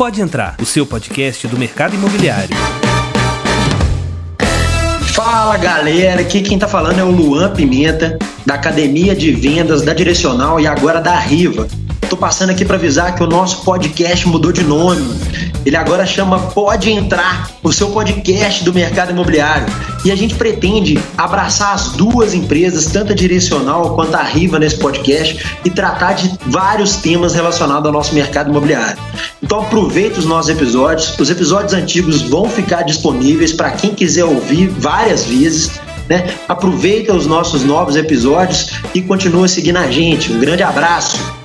Pode entrar, o seu podcast do mercado imobiliário. Fala galera, aqui quem tá falando é o Luan Pimenta, da Academia de Vendas da Direcional e agora da Riva. Tô passando aqui para avisar que o nosso podcast mudou de nome. Ele agora chama Pode Entrar, o seu podcast do mercado imobiliário. E a gente pretende abraçar as duas empresas, tanto a Direcional quanto a Riva, nesse podcast e tratar de vários temas relacionados ao nosso mercado imobiliário. Então aproveite os nossos episódios. Os episódios antigos vão ficar disponíveis para quem quiser ouvir várias vezes. Né? Aproveita os nossos novos episódios e continua seguindo a gente. Um grande abraço!